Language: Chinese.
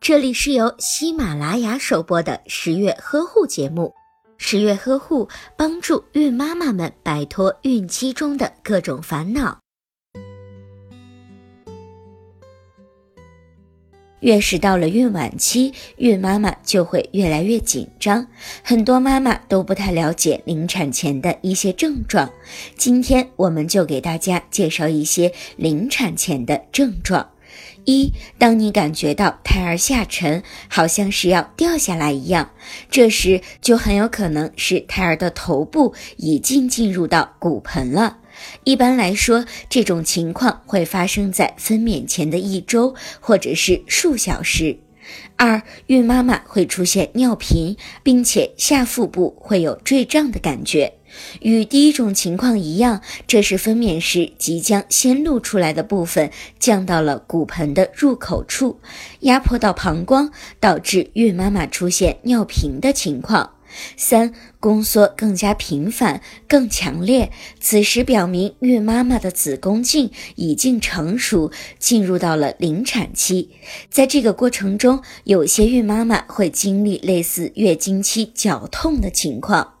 这里是由喜马拉雅首播的十月呵护节目。十月呵护帮助孕妈妈们摆脱孕期中的各种烦恼。越是到了孕晚期，孕妈妈就会越来越紧张。很多妈妈都不太了解临产前的一些症状。今天我们就给大家介绍一些临产前的症状。一，当你感觉到胎儿下沉，好像是要掉下来一样，这时就很有可能是胎儿的头部已经进入到骨盆了。一般来说，这种情况会发生在分娩前的一周或者是数小时。二，孕妈妈会出现尿频，并且下腹部会有坠胀的感觉。与第一种情况一样，这是分娩时即将先露出来的部分降到了骨盆的入口处，压迫到膀胱，导致孕妈妈出现尿频的情况。三，宫缩更加频繁、更强烈，此时表明孕妈妈的子宫颈已经成熟，进入到了临产期。在这个过程中，有些孕妈妈会经历类似月经期绞痛的情况。